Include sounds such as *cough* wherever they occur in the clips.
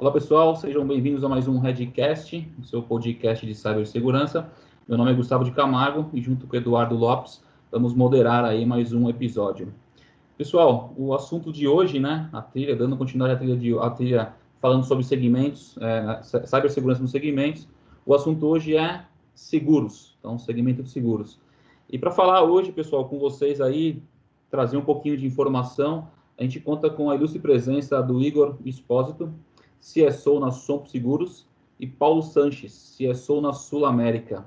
Olá pessoal, sejam bem-vindos a mais um Redcast, o seu podcast de cibersegurança. Meu nome é Gustavo de Camargo e junto com Eduardo Lopes vamos moderar aí mais um episódio. Pessoal, o assunto de hoje, né, a trilha, dando continuidade à trilha, de, a trilha falando sobre segmentos, é, cibersegurança nos segmentos, o assunto hoje é seguros, então segmento de seguros. E para falar hoje, pessoal, com vocês aí, trazer um pouquinho de informação, a gente conta com a ilustre presença do Igor Espósito, CSO na Sompo Seguros, e Paulo Sanches, CSO na Sul América.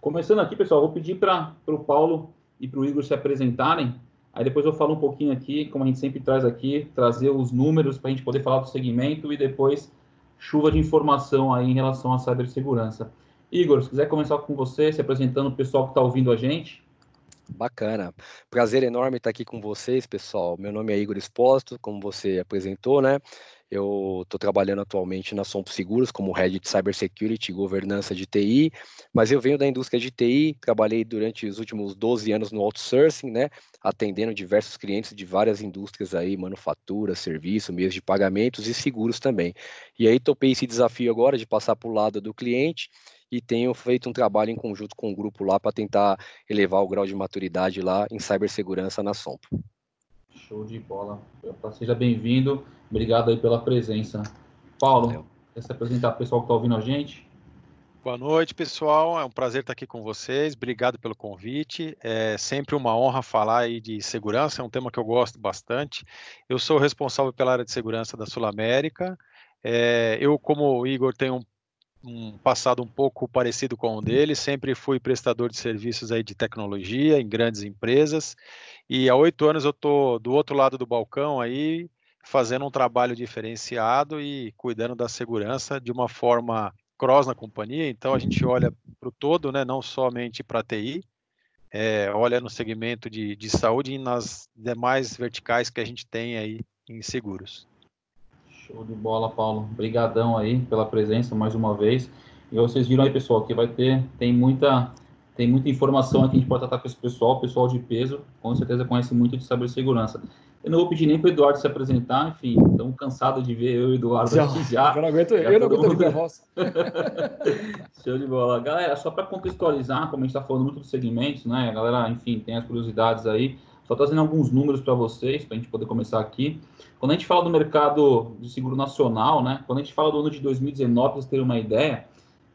Começando aqui, pessoal, vou pedir para o Paulo e para o Igor se apresentarem, aí depois eu falo um pouquinho aqui, como a gente sempre traz aqui, trazer os números para a gente poder falar do segmento e depois chuva de informação aí em relação à cibersegurança. Igor, se quiser começar com você, se apresentando o pessoal que está ouvindo a gente. Bacana. Prazer enorme estar aqui com vocês, pessoal. Meu nome é Igor Exposto, como você apresentou, né? Eu estou trabalhando atualmente na Sompo Seguros como Head de Cybersecurity e Governança de TI, mas eu venho da indústria de TI, trabalhei durante os últimos 12 anos no outsourcing, né, atendendo diversos clientes de várias indústrias aí, manufatura, serviço, meios de pagamentos e seguros também. E aí topei esse desafio agora de passar para o lado do cliente e tenho feito um trabalho em conjunto com o grupo lá para tentar elevar o grau de maturidade lá em cibersegurança na Sompo. Show de bola. Seja bem-vindo. Obrigado aí pela presença. Paulo, Valeu. quer se apresentar para o pessoal que está ouvindo a gente? Boa noite, pessoal. É um prazer estar aqui com vocês. Obrigado pelo convite. É sempre uma honra falar aí de segurança, é um tema que eu gosto bastante. Eu sou responsável pela área de segurança da Sul América. É, eu, como o Igor, tenho um um passado um pouco parecido com o dele, sempre fui prestador de serviços aí de tecnologia em grandes empresas, e há oito anos eu estou do outro lado do balcão aí, fazendo um trabalho diferenciado e cuidando da segurança de uma forma cross na companhia, então a gente olha para o todo, né, não somente para TI, é, olha no segmento de, de saúde e nas demais verticais que a gente tem aí em seguros. Show de bola, Paulo. Obrigadão aí pela presença mais uma vez. E vocês viram aí, pessoal, que vai ter, tem muita, tem muita informação aqui, a gente pode tratar com esse pessoal, pessoal de peso, com certeza conhece muito de cibersegurança. Eu não vou pedir nem para o Eduardo se apresentar, enfim, estamos cansados de ver eu e o Eduardo já, aqui já. Eu não aguento, já eu não aguento *laughs* mundo... a. *laughs* Show de bola. Galera, só para contextualizar, como a gente está falando muito dos segmentos, né? A galera, enfim, tem as curiosidades aí. Só trazendo alguns números para vocês, para a gente poder começar aqui. Quando a gente fala do mercado de seguro nacional, né? Quando a gente fala do ano de 2019, para vocês terem uma ideia,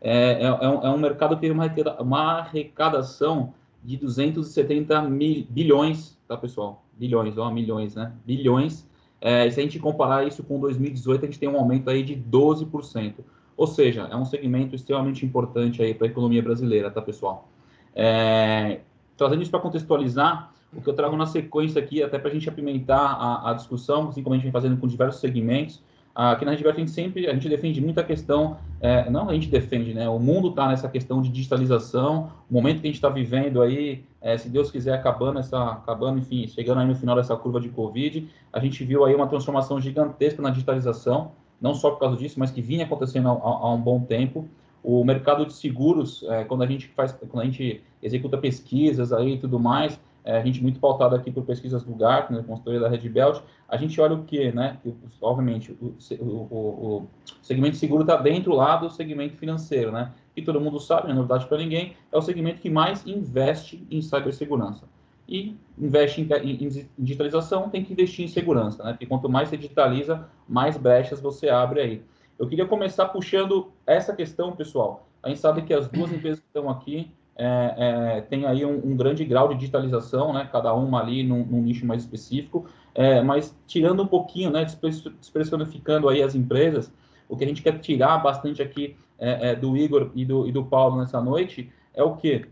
é, é, é, um, é um, mercado que teve uma, uma arrecadação de 270 mil, bilhões, tá, pessoal? Bilhões, ó, milhões, né? Bilhões. É, e se a gente comparar isso com 2018, a gente tem um aumento aí de 12%. Ou seja, é um segmento extremamente importante aí para a economia brasileira, tá, pessoal? É, trazendo isso para contextualizar, o que eu trago na sequência aqui, até para a gente apimentar a, a, discussão, assim como a gente vem fazendo com diversos segmentos, aqui na Redbert a gente sempre, a gente defende muita questão, é, não a gente defende, né, o mundo está nessa questão de digitalização, o momento que a gente está vivendo aí, é, se Deus quiser, acabando essa, acabando, enfim, chegando aí no final dessa curva de Covid, a gente viu aí uma transformação gigantesca na digitalização, não só por causa disso, mas que vinha acontecendo há, há um bom tempo, o mercado de seguros, é, quando a gente faz, quando a gente executa pesquisas aí e tudo mais, é, a gente muito pautado aqui por pesquisas do Gartner, consultoria da Red Belt, a gente olha o que, né? Obviamente, o, o, o segmento seguro está dentro lá do segmento financeiro, né? E todo mundo sabe, não é novidade para ninguém, é o segmento que mais investe em cibersegurança. E investe em, em, em, digitalização, tem que investir em segurança, né? Porque quanto mais você digitaliza, mais brechas você abre aí. Eu queria começar puxando essa questão, pessoal. A gente sabe que as duas empresas que estão aqui, é, é, tem aí um, um, grande grau de digitalização, né, cada uma ali num, num nicho mais específico, é, mas tirando um pouquinho, né, desprecificando aí as empresas, o que a gente quer tirar bastante aqui é, é, do Igor e do, e do Paulo nessa noite é o que?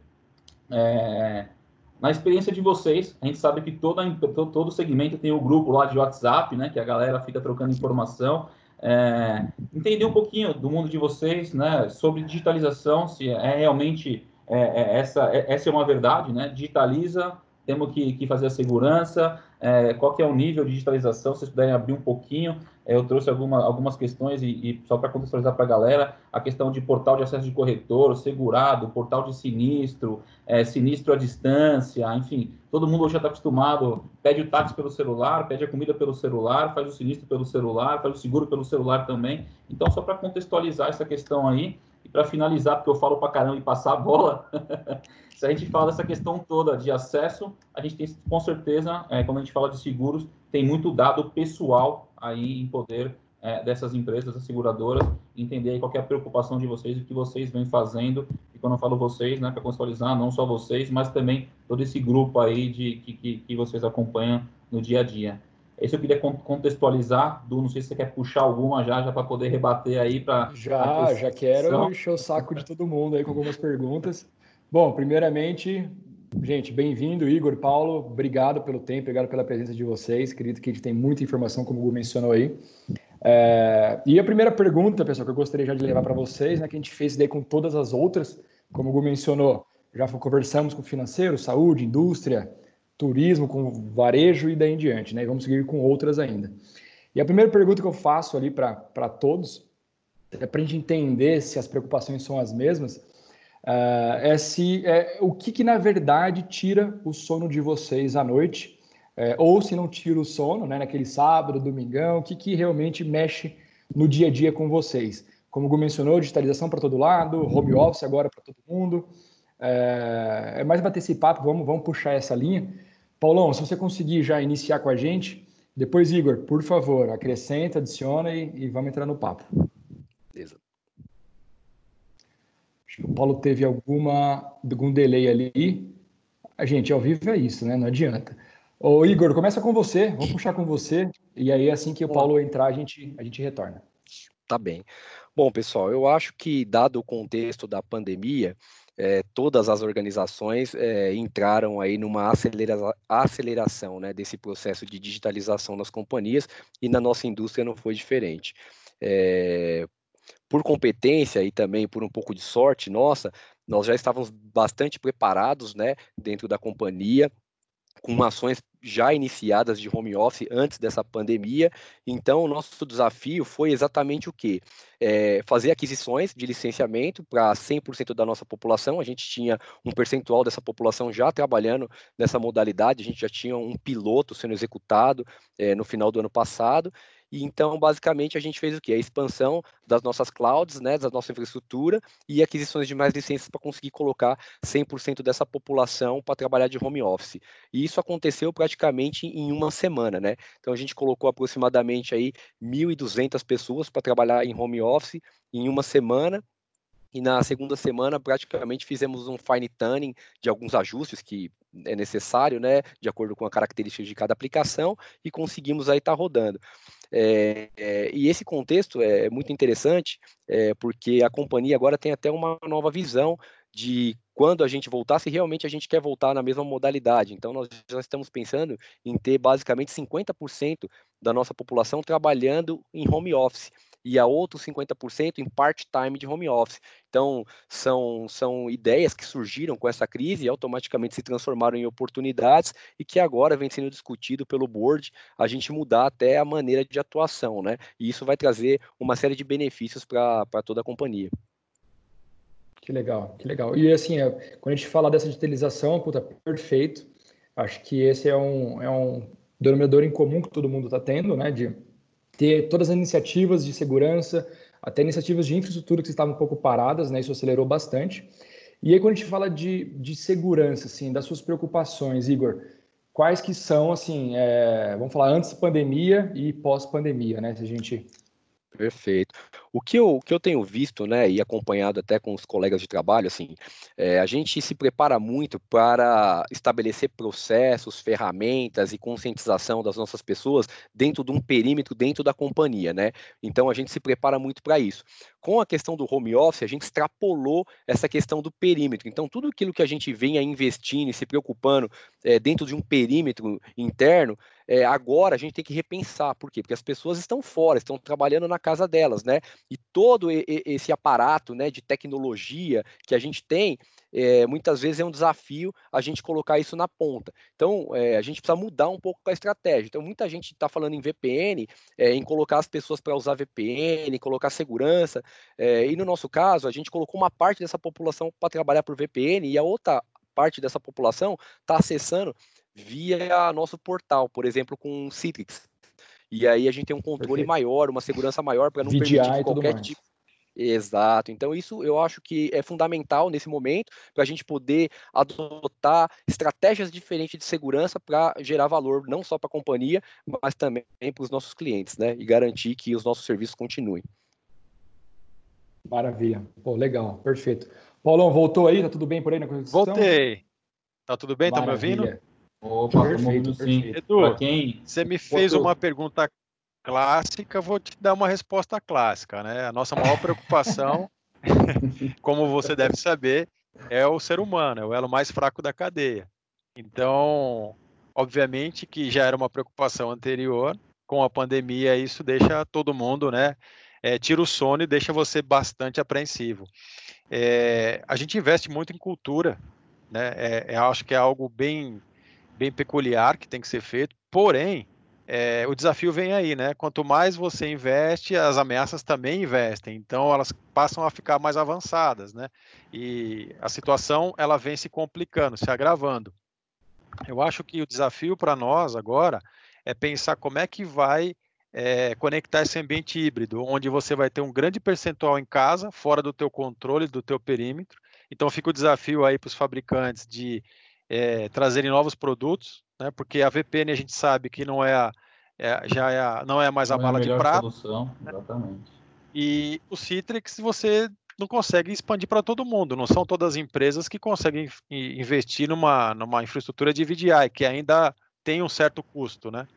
É, na experiência de vocês, a gente sabe que toda, todo, todo segmento tem o grupo lá de WhatsApp, né, que a galera fica trocando informação, entender um pouquinho do mundo de vocês, né, sobre digitalização, se é realmente é, é, essa, é, essa é uma verdade, né? Digitaliza, temos que, que fazer a segurança, é, qual que é o nível de digitalização, se vocês puderem abrir um pouquinho, é, eu trouxe alguma, algumas questões e, e só para contextualizar para a galera, a questão de portal de acesso de corretor, segurado, portal de sinistro, é, sinistro à distância, enfim, todo mundo já está acostumado, pede o táxi pelo celular, pede a comida pelo celular, faz o sinistro pelo celular, faz o seguro pelo celular também, então só para contextualizar essa questão aí, e para finalizar, porque eu falo para caramba e passar a bola, *laughs* se a gente fala dessa questão toda de acesso, a gente tem com certeza, é, quando a gente fala de seguros, tem muito dado pessoal aí em poder é, dessas empresas, das seguradoras, entender aí qual é a preocupação de vocês o que vocês vêm fazendo. E quando eu falo vocês, né, para contextualizar, não só vocês, mas também todo esse grupo aí de que, que, que vocês acompanham no dia a dia. Esse eu queria contextualizar, Du, não sei se você quer puxar alguma já, já para poder rebater aí para. Já, já quero encher o saco de todo mundo aí com algumas perguntas. Bom, primeiramente, gente, bem-vindo, Igor, Paulo, obrigado pelo tempo, obrigado pela presença de vocês. Acredito que a gente tem muita informação, como o Gu mencionou aí. É, e a primeira pergunta, pessoal, que eu gostaria já de levar para vocês, né, que a gente fez daí com todas as outras, como o Gu mencionou, já conversamos com financeiro, saúde, indústria, turismo, com varejo e daí em diante, né? E vamos seguir com outras ainda. E a primeira pergunta que eu faço ali para todos, é para a gente entender se as preocupações são as mesmas, Uh, é se é, o que, que, na verdade tira o sono de vocês à noite, é, ou se não tira o sono, né, naquele sábado, domingão, o que, que realmente mexe no dia a dia com vocês. Como o Gu mencionou, digitalização para todo lado, home office agora para todo mundo. É, é, mais bater esse papo, vamos, vamos puxar essa linha. Paulão, se você conseguir já iniciar com a gente, depois, Igor, por favor, acrescenta, adiciona e, e vamos entrar no papo. o Paulo teve alguma, algum delay ali. A gente, ao vivo é isso, né? Não adianta. Ô, Igor, começa com você, vamos puxar com você, e aí assim que o Paulo entrar, a gente, a gente retorna. Tá bem. Bom, pessoal, eu acho que, dado o contexto da pandemia, é, todas as organizações é, entraram aí numa acelera aceleração né, desse processo de digitalização das companhias e na nossa indústria não foi diferente. É, por competência e também por um pouco de sorte nossa, nós já estávamos bastante preparados, né, dentro da companhia, com ações já iniciadas de home office antes dessa pandemia. Então, o nosso desafio foi exatamente o quê? É, fazer aquisições de licenciamento para 100% da nossa população. A gente tinha um percentual dessa população já trabalhando nessa modalidade, a gente já tinha um piloto sendo executado é, no final do ano passado. E então, basicamente, a gente fez o quê? A expansão das nossas clouds, né, da nossa infraestrutura e aquisições de mais licenças para conseguir colocar 100% dessa população para trabalhar de home office. E isso aconteceu praticamente em uma semana, né? Então, a gente colocou aproximadamente aí 1.200 pessoas para trabalhar em home office em uma semana e na segunda semana praticamente fizemos um fine tuning de alguns ajustes que é necessário, né, de acordo com a característica de cada aplicação e conseguimos aí estar tá rodando. É, é, e esse contexto é muito interessante, é, porque a companhia agora tem até uma nova visão de quando a gente voltar, se realmente a gente quer voltar na mesma modalidade. Então, nós já estamos pensando em ter basicamente 50% da nossa população trabalhando em home office e a outros 50% em part-time de home office. Então, são, são ideias que surgiram com essa crise e automaticamente se transformaram em oportunidades e que agora vem sendo discutido pelo board a gente mudar até a maneira de atuação, né? E isso vai trazer uma série de benefícios para toda a companhia. Que legal, que legal. E assim, é, quando a gente fala dessa digitalização, puta, perfeito. Acho que esse é um, é um denominador em comum que todo mundo está tendo, né? De ter todas as iniciativas de segurança, até iniciativas de infraestrutura que estavam um pouco paradas, né? Isso acelerou bastante. E aí, quando a gente fala de, de segurança, assim, das suas preocupações, Igor, quais que são, assim, é, vamos falar antes da pandemia e pós-pandemia, né? Se a gente Perfeito. O que eu, que eu tenho visto, né, e acompanhado até com os colegas de trabalho, assim, é, a gente se prepara muito para estabelecer processos, ferramentas e conscientização das nossas pessoas dentro de um perímetro, dentro da companhia, né? Então a gente se prepara muito para isso. Com a questão do home office, a gente extrapolou essa questão do perímetro. Então, tudo aquilo que a gente venha investindo e se preocupando é, dentro de um perímetro interno, é, agora a gente tem que repensar. Por quê? Porque as pessoas estão fora, estão trabalhando na casa delas, né? E todo esse aparato né, de tecnologia que a gente tem, é, muitas vezes é um desafio a gente colocar isso na ponta. Então, é, a gente precisa mudar um pouco a estratégia. Então, muita gente está falando em VPN, é, em colocar as pessoas para usar VPN, colocar segurança. e no nosso caso, a gente colocou uma parte dessa população para trabalhar por VPN e a outra parte dessa população está acessando via nosso portal, por exemplo, com Citrix. E aí a gente tem um controle Perfeito. maior, uma segurança maior para não VDI permitir qualquer tipo. Exato. Então, isso eu acho que é fundamental nesse momento para a gente poder adotar estratégias diferentes de segurança para gerar valor não só para a companhia, mas também para os nossos clientes, né? E garantir que os nossos serviços continuem. Maravilha. Pô, legal, perfeito. Paulão, voltou aí? Tá tudo bem por aí na conexão? Voltei. Tá tudo bem? Maravilha. Tá me ouvindo? Opa, perfeito, sim. Edu, quem... você me fez uma pergunta clássica, vou te dar uma resposta clássica, né? A nossa maior preocupação, *laughs* como você deve saber, é o ser humano, é o elo mais fraco da cadeia. Então, obviamente que já era uma preocupação anterior, com a pandemia isso deixa todo mundo, né? É, tira o sono e deixa você bastante apreensivo. É, a gente investe muito em cultura, né? É, é, acho que é algo bem, bem peculiar que tem que ser feito. Porém, é, o desafio vem aí, né? Quanto mais você investe, as ameaças também investem. Então, elas passam a ficar mais avançadas, né? E a situação ela vem se complicando, se agravando. Eu acho que o desafio para nós agora é pensar como é que vai é, conectar esse ambiente híbrido, onde você vai ter um grande percentual em casa, fora do teu controle, do teu perímetro. Então fica o desafio aí para os fabricantes de é, trazerem novos produtos, né? Porque a VPN a gente sabe que não é, a, é já é a, não é mais a bala é a de prata. Solução, né? exatamente. E o Citrix você não consegue expandir para todo mundo. Não são todas as empresas que conseguem investir numa, numa infraestrutura de VDI, que ainda tem um certo custo, né?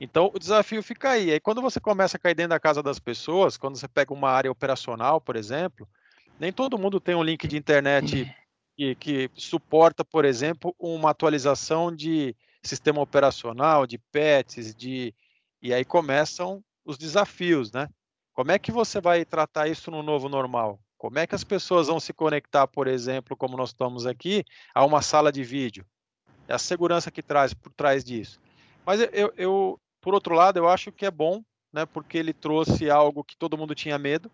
Então o desafio fica aí. Aí quando você começa a cair dentro da casa das pessoas, quando você pega uma área operacional, por exemplo, nem todo mundo tem um link de internet que, que suporta, por exemplo, uma atualização de sistema operacional, de pets, de e aí começam os desafios, né? Como é que você vai tratar isso no novo normal? Como é que as pessoas vão se conectar, por exemplo, como nós estamos aqui, a uma sala de vídeo? É a segurança que traz por trás disso. Mas eu, eu, por outro lado, eu acho que é bom, né, porque ele trouxe algo que todo mundo tinha medo,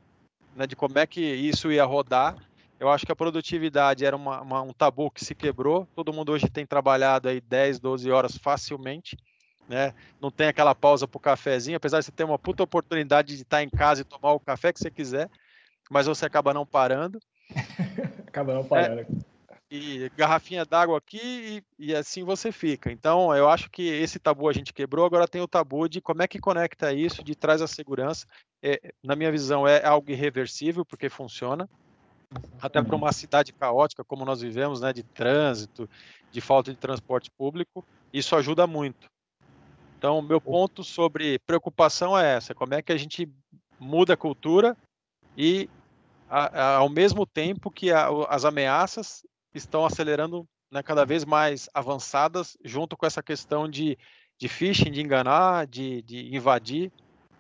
né, de como é que isso ia rodar. Eu acho que a produtividade era uma, uma, um tabu que se quebrou. Todo mundo hoje tem trabalhado aí 10, 12 horas facilmente. Né? Não tem aquela pausa para o cafezinho, apesar de você ter uma puta oportunidade de estar em casa e tomar o café que você quiser, mas você acaba não parando. *laughs* acaba não parando. É, e garrafinha d'água aqui e, e, assim você fica. Então, eu acho que esse tabu a gente quebrou, agora tem o tabu de como é que conecta isso, de traz a segurança. É, na minha visão, é algo irreversível, porque funciona. Até para uma cidade caótica como nós vivemos, né, de trânsito, de falta de transporte público, isso ajuda muito. Então, meu ponto sobre preocupação é essa: como é que a gente muda a cultura e, a, a, ao mesmo tempo que a, as ameaças estão acelerando né, cada vez mais avançadas, junto com essa questão de, de phishing, de enganar, de, de invadir,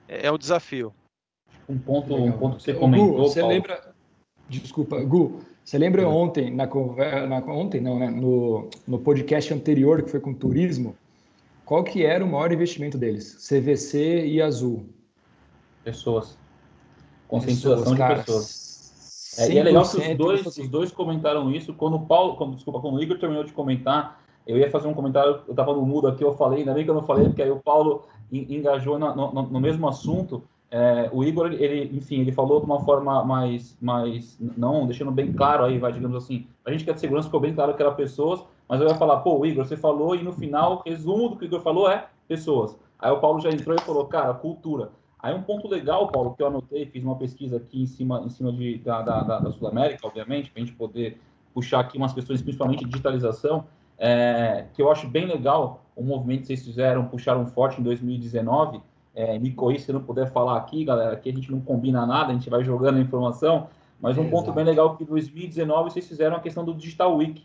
é, é o desafio. Um ponto, um ponto que você comentou. Você Paulo. lembra? Desculpa, Gu. Você lembra ontem, na, na ontem não, né? No, no podcast anterior que foi com turismo, qual que era o maior investimento deles? CVC e Azul. Pessoas. Conscientização de pessoas. É, e é legal que os dois, os dois comentaram isso. Quando o Paulo, quando, desculpa, quando o Igor terminou de comentar, eu ia fazer um comentário, eu estava no mudo aqui, eu falei, ainda bem que eu não falei, porque aí o Paulo engajou no, no mesmo assunto. É, o Igor, ele, enfim, ele falou de uma forma mais, mais, não, deixando bem claro aí, vai, digamos assim, a gente quer de segurança ficou bem claro que era pessoas, mas eu ia falar, pô, Igor, você falou e no final, resumo do que o Igor falou é pessoas. Aí o Paulo já entrou e falou, cara, cultura. Aí um ponto legal, Paulo, que eu anotei, fiz uma pesquisa aqui em cima, em cima de, da, da, da Sul América, obviamente, para a gente poder puxar aqui umas questões, principalmente de digitalização, é, que eu acho bem legal o movimento que vocês fizeram, puxaram forte em 2019. É, me corri se não puder falar aqui, galera, aqui a gente não combina nada, a gente vai jogando a informação, mas um é, ponto bem legal que em 2019 vocês fizeram a questão do Digital Week,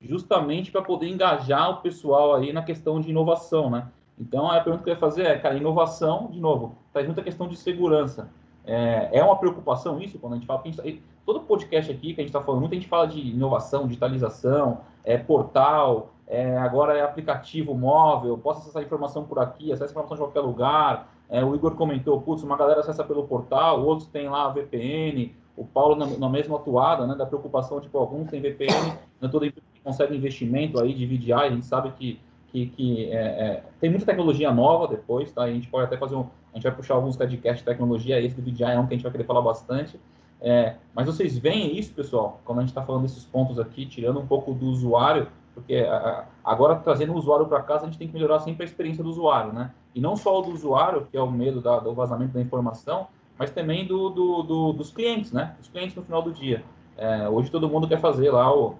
justamente para poder engajar o pessoal aí na questão de inovação, né? Então, a pergunta que eu ia fazer é, cara, inovação, de novo, traz muita questão de segurança. É, é uma preocupação isso quando a gente fala? Gente, todo podcast aqui que a gente está falando, muita gente fala de inovação, digitalização, é, portal, é, agora é aplicativo móvel, posso acessar informação por aqui, acessa informação de qualquer lugar. É, o Igor comentou, putz, uma galera acessa pelo portal, outros têm lá a VPN, o Paulo na, na mesma atuada, né, da preocupação, tipo, alguns têm VPN, não toda empresa consegue investimento aí de VDI, a gente sabe que que, que é, é, tem muita tecnologia nova depois, tá? A gente pode até fazer um, a gente vai puxar alguns podcasts de tecnologia, esse do VDI é um que a gente vai querer falar bastante. É, mas vocês veem isso, pessoal, quando a gente está falando desses pontos aqui, tirando um pouco do usuário, porque a, agora trazendo o usuário para casa, a gente tem que melhorar sempre a experiência do usuário, né? E não só o do usuário, que é o medo da, do vazamento da informação, mas também do, do, do, dos clientes, né? Os clientes no final do dia. É, hoje todo mundo quer fazer lá o,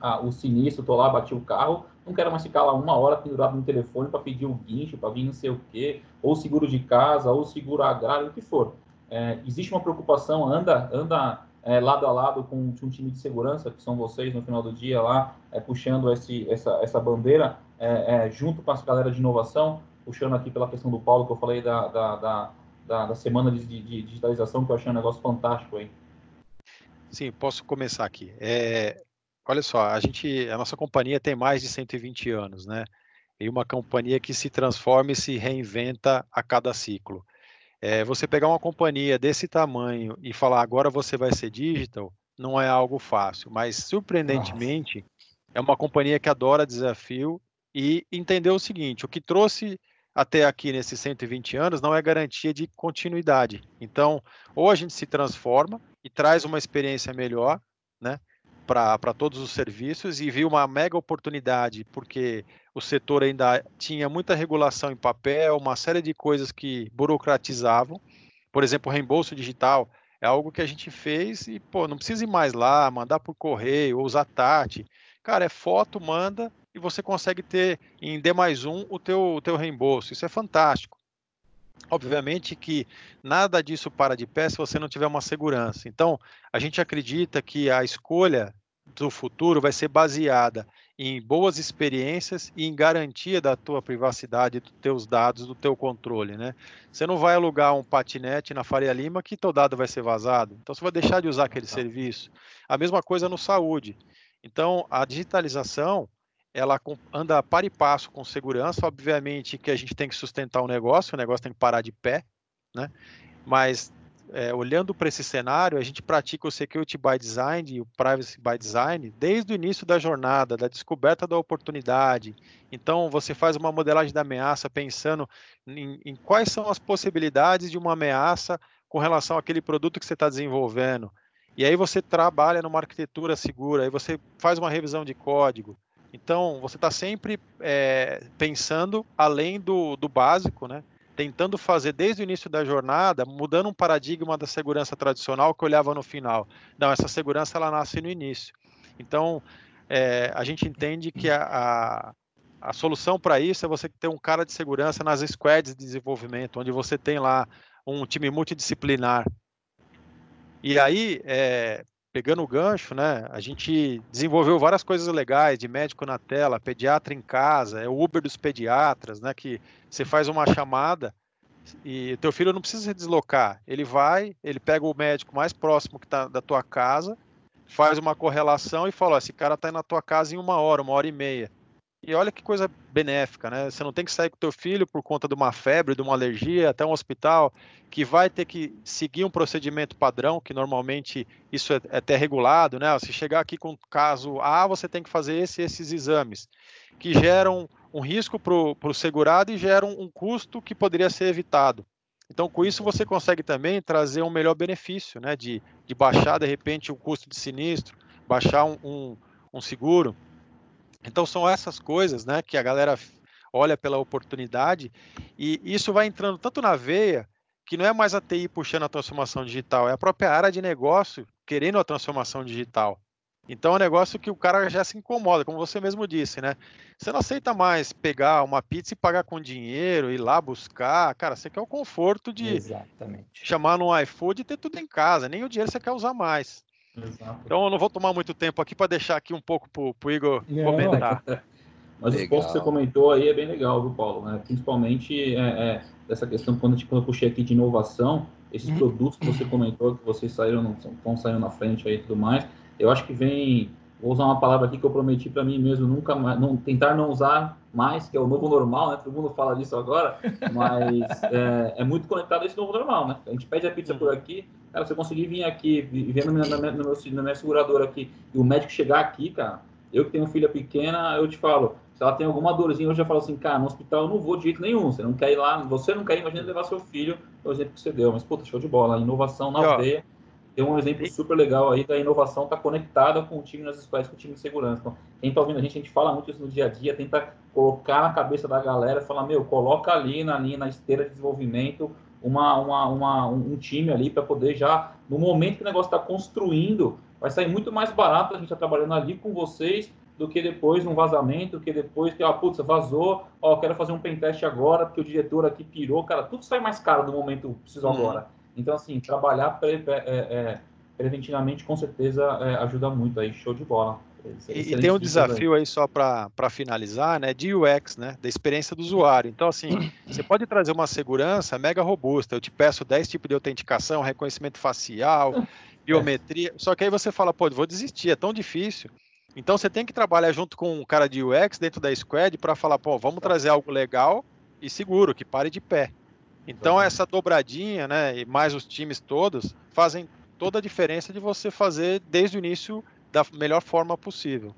a, o sinistro, tô lá, bati o carro, não quero mais ficar lá uma hora pendurado no telefone para pedir o guincho, para vir não sei o quê, ou seguro de casa, ou seguro agrário, o que for. É, existe uma preocupação, anda, anda é, lado a lado com um time de segurança, que são vocês no final do dia lá, é, puxando esse, essa, essa bandeira, é, é, junto com as galera de inovação, puxando aqui pela questão do Paulo, que eu falei da, da, da, da, semana de, de, digitalização, que eu achei um negócio fantástico aí. Sim, posso começar aqui. É, olha só, a gente, a nossa companhia tem mais de 120 anos, né? E uma companhia que se transforma e se reinventa a cada ciclo. É, você pegar uma companhia desse tamanho e falar agora você vai ser digital, não é algo fácil, mas surpreendentemente Nossa. é uma companhia que adora desafio e entendeu o seguinte: o que trouxe até aqui nesses 120 anos não é garantia de continuidade. Então, ou a gente se transforma e traz uma experiência melhor, né? Para todos os serviços e viu uma mega oportunidade, porque o setor ainda tinha muita regulação em papel, uma série de coisas que burocratizavam. Por exemplo, reembolso digital é algo que a gente fez e, pô, não precisa ir mais lá, mandar por correio ou usar TAT. Cara, é foto, manda e você consegue ter em D mais um o teu, o teu reembolso. Isso é fantástico. Obviamente que nada disso para de pé se você não tiver uma segurança. Então, a gente acredita que a escolha do futuro vai ser baseada em boas experiências e em garantia da tua privacidade, dos teus dados, do teu controle, né? Você não vai alugar um patinete na Faria Lima que teu dado vai ser vazado. Então você vai deixar de usar aquele tá. serviço. A mesma coisa no saúde. Então a digitalização ela anda para e passo com segurança. Obviamente que a gente tem que sustentar o negócio, o negócio tem que parar de pé, né? Mas é, olhando para esse cenário, a gente pratica o Security by Design e o Privacy by Design desde o início da jornada, da descoberta da oportunidade. Então, você faz uma modelagem da ameaça pensando em, em quais são as possibilidades de uma ameaça com relação àquele produto que você está desenvolvendo. E aí você trabalha numa arquitetura segura, aí você faz uma revisão de código. Então, você está sempre é, pensando além do, do básico, né? Tentando fazer desde o início da jornada, mudando um paradigma da segurança tradicional que olhava no final. Não, essa segurança ela nasce no início. Então, é, a gente entende que a, a, a solução para isso é você ter um cara de segurança nas squads de desenvolvimento, onde você tem lá um time multidisciplinar. E aí, é, pegando o gancho, né, a gente desenvolveu várias coisas legais, de médico na tela, pediatra em casa, é o Uber dos pediatras, né, que você faz uma chamada e teu filho não precisa se deslocar, ele vai, ele pega o médico mais próximo que está da tua casa, faz uma correlação e fala, esse cara está na tua casa em uma hora, uma hora e meia. E olha que coisa benéfica, né? Você não tem que sair com teu filho por conta de uma febre, de uma alergia, até um hospital, que vai ter que seguir um procedimento padrão, que normalmente isso é, é até regulado, né? Se chegar aqui com caso A, você tem que fazer esse, esses exames, que geram um risco para o segurado e geram um custo que poderia ser evitado. Então, com isso, você consegue também trazer um melhor benefício, né? De, de baixar, de repente, o custo de sinistro, baixar um, um, um seguro. Então são essas coisas, né, que a galera olha pela oportunidade e isso vai entrando tanto na veia que não é mais a TI puxando a transformação digital, é a própria área de negócio querendo a transformação digital. Então é um negócio que o cara já se incomoda, como você mesmo disse, né? Você não aceita mais pegar uma pizza e pagar com dinheiro, ir lá buscar. Cara, você quer o conforto de Exatamente. chamar no iFood e ter tudo em casa. Nem o dinheiro você quer usar mais. Exato. Então eu não vou tomar muito tempo aqui para deixar aqui um pouco para o Igor não, comentar. *laughs* Mas legal. os pontos que você comentou aí é bem legal, viu, Paulo? Né? Principalmente é, é, dessa questão, quando, tipo, eu puxei aqui de inovação, esses uhum. produtos que você comentou, que vocês saíram, estão saindo na frente aí e tudo mais, eu acho que vem, vou usar uma palavra aqui que eu prometi para mim mesmo, nunca mais, não, tentar não usar mais, que é o novo normal, né? Todo mundo fala disso agora, mas *laughs* é, é, muito conectado a esse novo normal, né? A gente pede a pizza por aqui, cara, você conseguir vir aqui, vir no, no, no, meu, na minha seguradora aqui, e o médico chegar aqui, cara, eu que tenho filha pequena, eu te falo, se ela tem alguma dorzinha, eu já falo assim, cara, no hospital eu não vou de jeito nenhum. Você não quer ir lá, você não quer ir, imagina levar seu filho, é o exemplo que você deu. Mas, puta, show de bola. Inovação na veia. Tem um exemplo super legal aí da inovação tá conectada com o time nas escolas, com o time de segurança. Então, quem tá ouvindo a gente, a gente fala muito isso no dia a dia, tenta colocar na cabeça da galera, falar, meu, coloca ali na linha, na esteira de desenvolvimento, uma, uma, uma um time ali para poder já, no momento que o negócio está construindo, vai sair muito mais barato a gente estar tá trabalhando ali com vocês do que depois um vazamento, do que depois que, ó, putz, vazou, ó, quero fazer um pentest agora, porque o diretor aqui pirou, cara, tudo sai mais caro no momento preciso uhum. agora. Então, assim, trabalhar pre, é, é, preventivamente com certeza é, ajuda muito aí, show de bola. E, tem um desafio aí, só para finalizar, né, de UX, né, da experiência do usuário. Então, assim, *coughs* você pode trazer uma segurança mega robusta. Eu te peço 10 tipos de autenticação, reconhecimento facial, *laughs* biometria. Só que aí você fala, pô, vou desistir, é tão difícil. Então você tem que trabalhar junto com um cara de UX dentro da squad para falar, pô, vamos trazer algo legal e seguro, que pare de pé. Então essa dobradinha, né, e mais os times todos fazem toda a diferença de você fazer desde o início da melhor forma possível.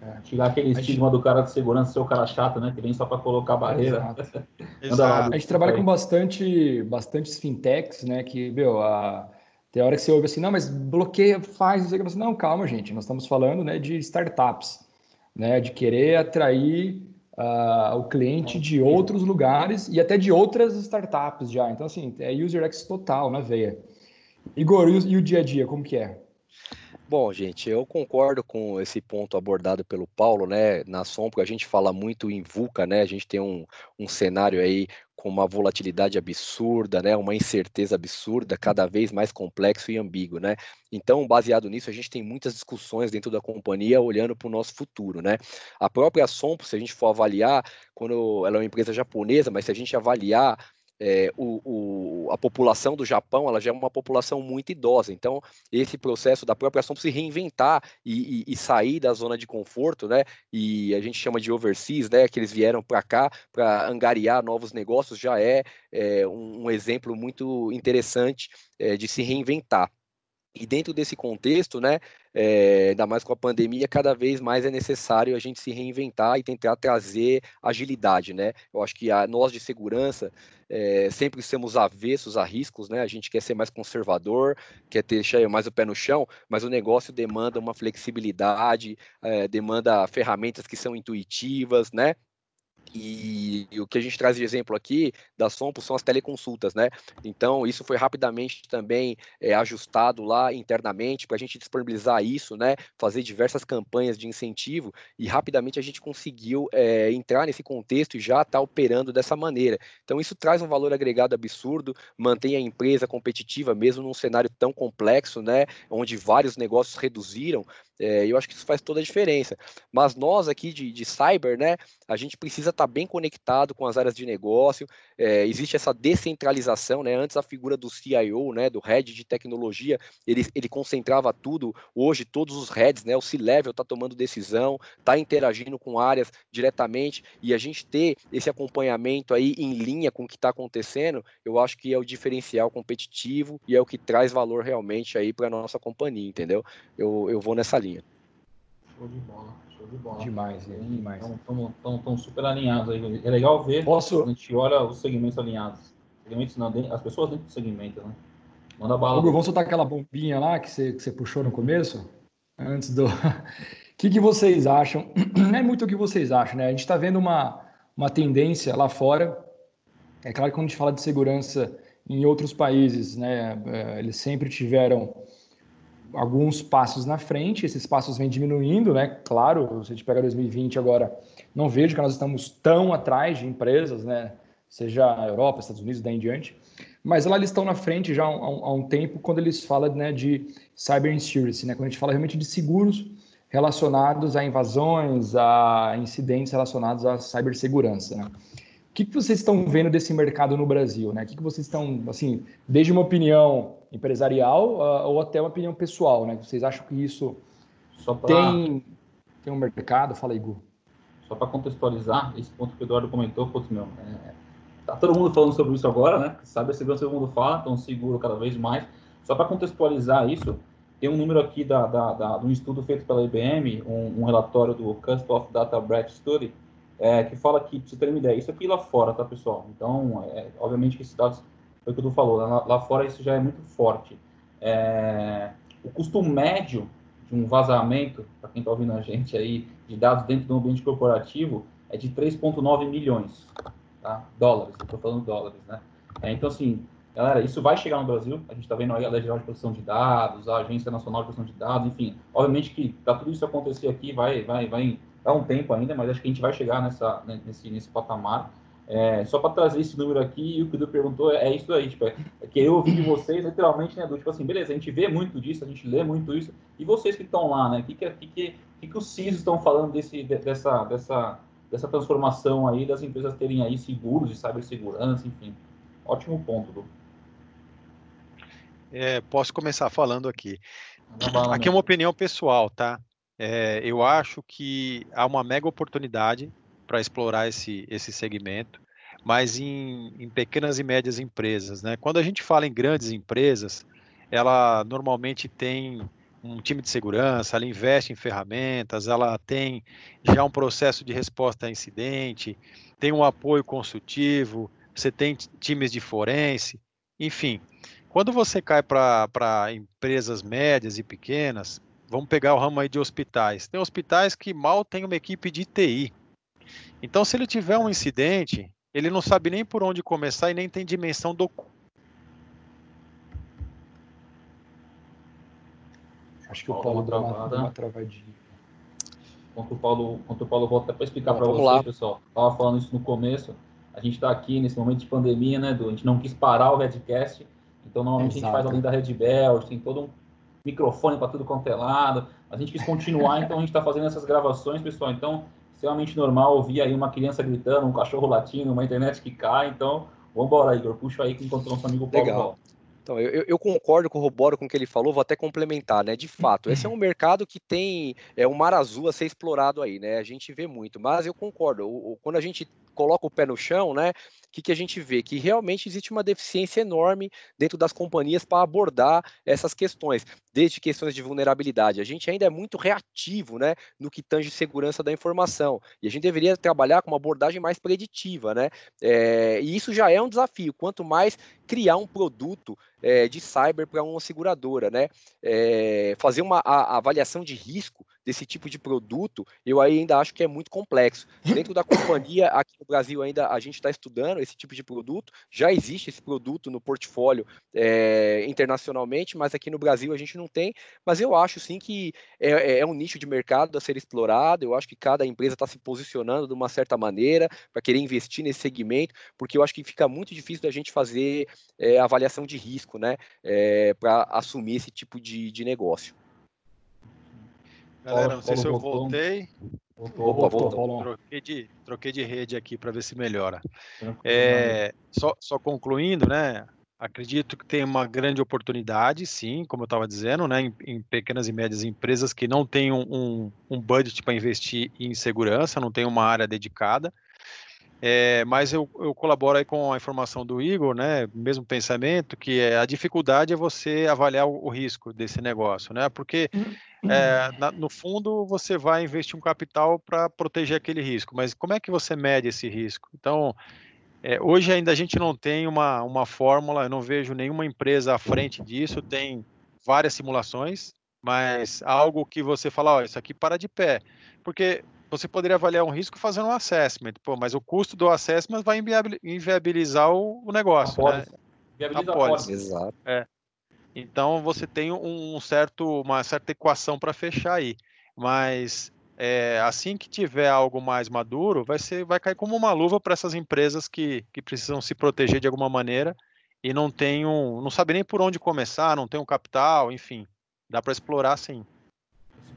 É, tirar aquele estigma do cara de segurança ser o cara chato, né? Que vem só para colocar a barreira. Exato. *laughs* Exato. a gente trabalha com bastante, bastantes fintechs, né? Que, meu, a, tem hora que você ouve assim, não, mas bloqueia, faz, não sei o que. Não, calma, gente, nós estamos falando né, de startups, né, de querer atrair uh, o cliente de outros lugares e até de outras startups já. Então, assim, é user X total na veia. Igor, e o dia a dia, como que é? Bom, gente, eu concordo com esse ponto abordado pelo Paulo, né? Na Sombra a gente fala muito em VUCA, né? A gente tem um, um cenário aí com uma volatilidade absurda, né? Uma incerteza absurda, cada vez mais complexo e ambíguo, né? Então, baseado nisso, a gente tem muitas discussões dentro da companhia olhando para o nosso futuro, né? A própria Sombra, se a gente for avaliar, quando ela é uma empresa japonesa, mas se a gente avaliar é, o, o, a população do Japão ela já é uma população muito idosa. Então, esse processo da própria ação se reinventar e, e, e, sair da zona de conforto, né? E a gente chama de overseas, né? Que eles vieram para cá para angariar novos negócios, já é, é um, um, exemplo muito interessante é, de se reinventar. E dentro desse contexto, né, é, ainda mais com a pandemia, cada vez mais é necessário a gente se reinventar e tentar trazer agilidade, né? Eu acho que a, nós de segurança é, sempre somos avessos a riscos, né? A gente quer ser mais conservador, quer ter mais o pé no chão, mas o negócio demanda uma flexibilidade, é, demanda ferramentas que são intuitivas, né? E, e, o que a gente traz de exemplo aqui da Sompo são as teleconsultas, né? Então, isso foi rapidamente também é, ajustado lá internamente para a gente disponibilizar isso, né? Fazer diversas campanhas de incentivo e rapidamente a gente conseguiu é, entrar nesse contexto e já está operando dessa maneira. Então, isso traz um valor agregado absurdo, mantém a empresa competitiva mesmo num cenário tão complexo, né? Onde vários negócios reduziram, é, eu acho que isso faz toda a diferença. Mas nós aqui de, de cyber, né, a gente precisa estar tá bem conectado com as áreas de negócio. É, existe essa descentralização, né? Antes a figura do CIO, né, do head de tecnologia, ele, ele concentrava tudo. Hoje todos os heads, né, o C-level está tomando decisão, está interagindo com áreas diretamente e a gente ter esse acompanhamento aí em linha com o que está acontecendo, eu acho que é o diferencial competitivo e é o que traz valor realmente aí para nossa companhia, entendeu? Eu, eu vou nessa linha. Show de bola, show de bola. Demais, é, demais. Estão super alinhados aí. É legal ver, Posso... a gente olha os segmentos alinhados. Segmentos não, as pessoas dentro do segmento, né? Manda bala. Hugo, vamos soltar aquela bombinha lá que você, que você puxou no começo? Antes do. O *laughs* que, que vocês acham? *clears throat* Não é muito o que vocês acham, né? A gente está vendo uma, uma tendência lá fora. É claro que quando a gente fala de segurança em outros países, né? É, eles sempre tiveram alguns passos na frente, esses passos vêm diminuindo, né? Claro, se a gente pega 2020 agora, não vejo que nós estamos tão atrás de empresas, né? Seja a Europa, Estados Unidos, daí em diante. Mas lá eles estão na frente já há um, há um tempo quando eles falam né, de cyber insurance, né? Quando a gente fala realmente de seguros relacionados a invasões, a incidentes relacionados à cibersegurança. Né? O que, que vocês estão vendo desse mercado no Brasil? Né? O que, que vocês estão, assim, desde uma opinião empresarial uh, ou até uma opinião pessoal, né? Vocês acham que isso pra... tem, tem um mercado? Fala, Igor. Só para contextualizar, esse ponto que o Eduardo comentou, putz, meu, é, tá todo mundo falando sobre isso agora, né? Sabe a segurança todo mundo fala, então seguro cada vez mais. Só para contextualizar isso, tem um número aqui da, da, da, de um estudo feito pela IBM, um, um relatório do Cusp of Data Breach Study, é, que fala que, para você ter uma ideia, isso aqui lá fora, tá, pessoal? Então, é, obviamente que esses dados, foi o que Edu falou, lá, lá, fora isso já é muito forte. É, o custo médio de um vazamento, para quem está ouvindo a gente aí, de dados dentro do ambiente corporativo, é de 3,9 milhões, tá? Dólares, estou falando dólares, né? É, então, assim, Galera, isso vai chegar no Brasil. A gente está vendo aí a Lei Geral de Proteção de Dados, a Agência Nacional de Proteção de Dados, enfim. Obviamente que para tudo isso acontecer aqui vai, vai, vai dar um tempo ainda, mas acho que a gente vai chegar nessa, né, nesse, nesse patamar. É, só para trazer esse número aqui, e o que o Edu perguntou é, é, isso aí, tipo, é, é querer ouvir de vocês, literalmente, né, do tipo assim, beleza, a gente vê muito disso, a gente lê muito isso, e vocês que estão lá, né, o que, que, que, que, que os CISOs estão falando desse, dessa, dessa, dessa transformação aí, das empresas terem aí seguros de cibersegurança, enfim. Ótimo ponto, Edu. É, posso começar falando aqui. Aqui é uma opinião pessoal, tá? É, eu acho que há uma mega oportunidade para explorar esse, esse segmento, mas em, em, pequenas e médias empresas. Né? Quando a gente fala em grandes empresas, ela normalmente tem um time de segurança, ela investe em ferramentas, ela tem já um processo de resposta a incidente, tem um apoio consultivo, você tem times de forense, enfim. Quando você cai para empresas médias e pequenas, vamos pegar o ramo aí de hospitais. Tem hospitais que mal têm uma equipe de TI. Então, se ele tiver um incidente, ele não sabe nem por onde começar e nem tem dimensão do. Acho que o Paulo deu uma, uma travadinha. Enquanto o Paulo, enquanto o Paulo volta para explicar para vocês, lá. pessoal, estava falando isso no começo. A gente está aqui nesse momento de pandemia, né, Edu? A gente não quis parar o Redcast então, normalmente Exato. a gente faz além da Red Bell, tem todo um microfone para tudo quanto é lado. A gente quis continuar, então a gente está fazendo essas gravações, pessoal. Então, extremamente normal ouvir aí uma criança gritando, um cachorro latindo, uma internet que cai. Então, vamos embora, Igor. Puxa aí que encontrou nosso amigo Paulo. Legal. Então, eu, eu, concordo, corroboro com o que ele falou, vou até complementar, né? De fato, esse é um mercado que tem é um mar azul a ser explorado aí, né? A gente vê muito, mas eu concordo. O, o, quando a gente coloca o pé no chão, né? O que, que a gente vê? Que realmente existe uma deficiência enorme dentro das companhias para abordar essas questões, desde questões de vulnerabilidade. A gente ainda é muito reativo, né? No que tange segurança da informação. E a gente deveria trabalhar com uma abordagem mais preditiva, né? É, e isso já é um desafio. Quanto mais criar um produto é, de cyber para uma seguradora, né? É, fazer uma a, avaliação de risco desse tipo de produto, eu ainda acho que é muito complexo. Dentro da companhia, aqui no Brasil ainda a gente está estudando esse tipo de produto, já existe esse produto no portfólio é, internacionalmente, mas aqui no Brasil a gente não tem, mas eu acho sim que é, é, é um nicho de mercado a ser explorado, eu acho que cada empresa está se posicionando de uma certa maneira para querer investir nesse segmento, porque eu acho que fica muito difícil da gente fazer é, avaliação de risco, né, é, para assumir esse tipo de, de negócio. Galera, não sei se eu voltei. Opa, voltou. Troquei de, troquei de rede aqui para ver se melhora. É, só, só concluindo, né? Acredito que tem uma grande oportunidade, sim, como eu estava dizendo, né, em, em, pequenas e médias empresas que não têm um, um, um budget para investir em segurança, não tem uma área dedicada. É, mas eu, eu, colaboro aí com a informação do Igor, né? Mesmo pensamento, que é, a dificuldade é você avaliar o, o risco desse negócio, né? Porque é, na, no fundo você vai investir um capital para proteger aquele risco, mas como é que você mede esse risco? Então, é, hoje ainda a gente não tem uma, uma fórmula, eu não vejo nenhuma empresa à frente disso, tem várias simulações, mas algo que você fala, ó, isso aqui para de pé. Porque você poderia avaliar um risco fazendo um assessment, pô, mas o custo do assessment vai inviabilizar o, o negócio, a né? Viabiliza a pólice. Exato. É. Então você tem um certo, uma certa equação para fechar aí, mas é, assim que tiver algo mais maduro, vai ser, vai cair como uma luva para essas empresas que, que precisam se proteger de alguma maneira e não tem um, não sabe nem por onde começar, não tem um capital, enfim, dá para explorar sim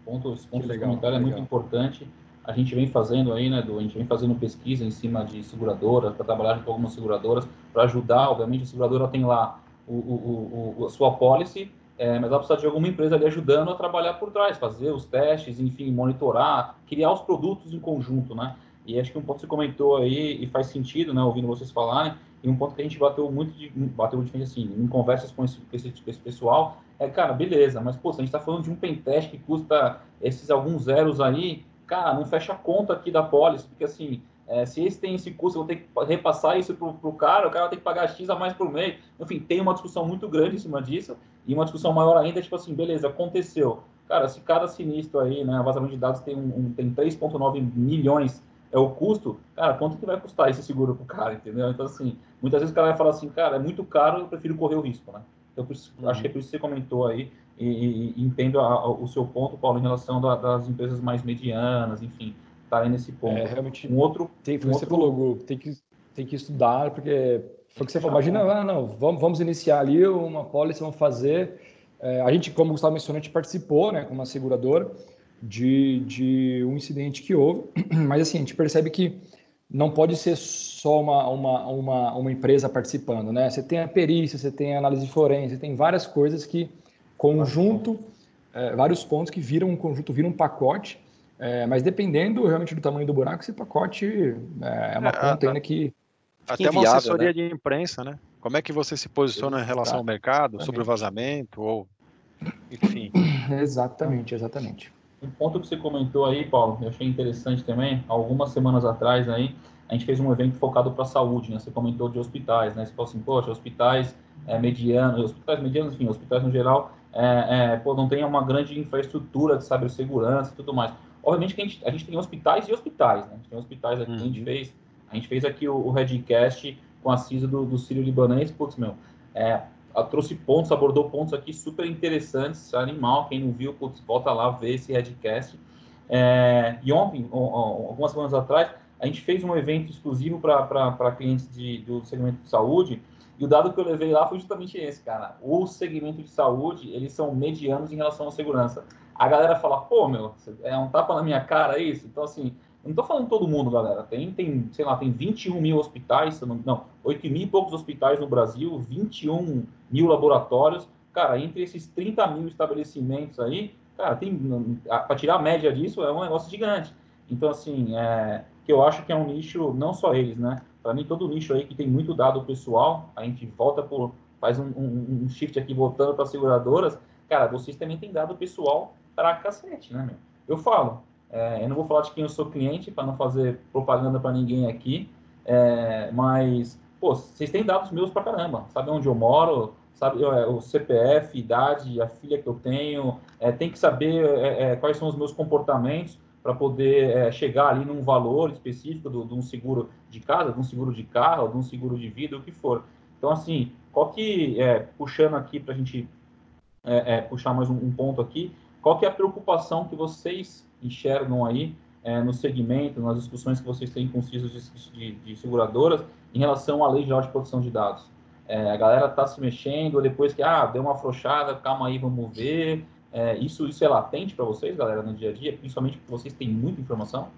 ponto, esse ponto legal, comentário legal. é muito importante. A gente vem fazendo aí, né, do, a gente vem fazendo pesquisa em cima de seguradoras, para trabalhar com algumas seguradoras, para ajudar, obviamente, a seguradora tem lá o, o, o, a sua policy, é, mas ela precisa de alguma empresa ali ajudando a trabalhar por trás, fazer os testes, enfim, monitorar, criar os produtos em conjunto, né? E acho que um ponto que você comentou aí, e faz sentido, né, ouvindo vocês falarem, e um ponto que a gente bateu muito, de, bateu de assim, em conversas com esse, esse, esse, pessoal, é, cara, beleza, mas, pô, se a gente está falando de um pentest que custa esses alguns zeros aí, cara, não fecha a conta aqui da pólice, porque, assim, é, se esse tem esse custo, eu vou ter que repassar isso para o cara, o cara vai ter que pagar X a mais por mês. Enfim, tem uma discussão muito grande em cima disso, e uma discussão maior ainda, tipo assim, beleza, aconteceu. Cara, se cada sinistro aí, né, vazamento de dados tem, um, um tem 3,9 milhões é o custo, cara, quanto que vai custar esse seguro pro cara, entendeu? Então, assim, muitas vezes o cara vai falar assim, cara, é muito caro, eu prefiro correr o risco, né? Então, acho que é por isso que você comentou aí, e, e, entendo a, a, o seu ponto, Paulo, em relação da, das empresas mais medianas, enfim, estarem nesse ponto. É, realmente, um outro... Tem, um você outro... falou, tem que, tem que estudar, porque foi o que você falou, imagina, ah, não, vamos, vamos iniciar ali uma pólice, vamos fazer... É, a gente, como o Gustavo mencionou, a gente participou, né, com uma seguradora, de, de um incidente que houve, *clears throat* mas assim, a gente percebe que não pode ser só uma, uma, uma, uma empresa participando, né? Você tem a perícia, você tem a análise forense, tem várias coisas que, conjunto, é, vários pontos que viram um conjunto, viram um pacote, é, mas dependendo realmente do tamanho do buraco, esse pacote é, é uma é, conta ainda que. Até uma assessoria né? de imprensa, né? Como é que você se posiciona em relação ao mercado, sobre o vazamento, ou enfim. *coughs* Exatamente, exatamente. Um ponto que você comentou aí, Paulo, eu achei interessante também, algumas semanas atrás aí, a gente fez um evento focado para a saúde, né? Você comentou de hospitais, né? Você falou assim, poxa, hospitais é, medianos, hospitais medianos, enfim, hospitais no geral, é, é, pô, não tem uma grande infraestrutura de cibersegurança e tudo mais. Obviamente que a gente, a gente tem hospitais e hospitais, né? A gente tem hospitais aqui, uhum. a gente uhum. fez, a gente fez aqui o, o Redcast com a CISA do, do Sírio Libanês, putz, meu, é, trouxe pontos, abordou pontos aqui super interessantes, animal, quem não viu, putz, volta lá ver esse Redcast. É, e ontem, algumas semanas atrás, a gente fez um evento exclusivo para clientes de, do segmento de saúde, e o dado que eu levei lá foi justamente esse, cara. O segmento de saúde, eles são medianos em relação à segurança. A galera fala, pô, meu, é um tapa na minha cara isso? Então, assim, não estou falando todo mundo, galera. Tem, tem, sei lá, tem 21 mil hospitais, não, não 8 mil e poucos hospitais no Brasil, 21 mil laboratórios. Cara, entre esses 30 mil estabelecimentos aí, cara, tem para tirar a média disso é um negócio gigante. Então, assim, é, que eu acho que é um nicho, não só eles, né? Para mim, todo nicho aí que tem muito dado pessoal, a gente volta por, faz um, um, um shift aqui voltando para seguradoras, cara, vocês também têm dado pessoal para cacete, né, meu? Eu falo, é, eu não vou falar de quem eu sou cliente para não fazer propaganda para ninguém aqui, é, mas pô, vocês têm dados meus para caramba, sabe onde eu moro, sabe é, o CPF, idade, a filha que eu tenho, é, tem que saber é, é, quais são os meus comportamentos para poder chegar ali num valor específico do, de um seguro de casa, de um seguro de carro, de um seguro de vida, o que for. Então, assim, qual que, puxando aqui para a gente puxar mais um, um ponto aqui, qual que é a preocupação que vocês enxergam aí é, no segmento, nas discussões que vocês têm com os CISOs de, de, de, seguradoras em relação à lei geral de proteção de dados? É, a galera está se mexendo, depois que, ah, deu uma afrouxada, calma aí, vamos ver. É, isso, isso é latente para vocês, galera, no dia a dia, principalmente porque vocês têm muita informação?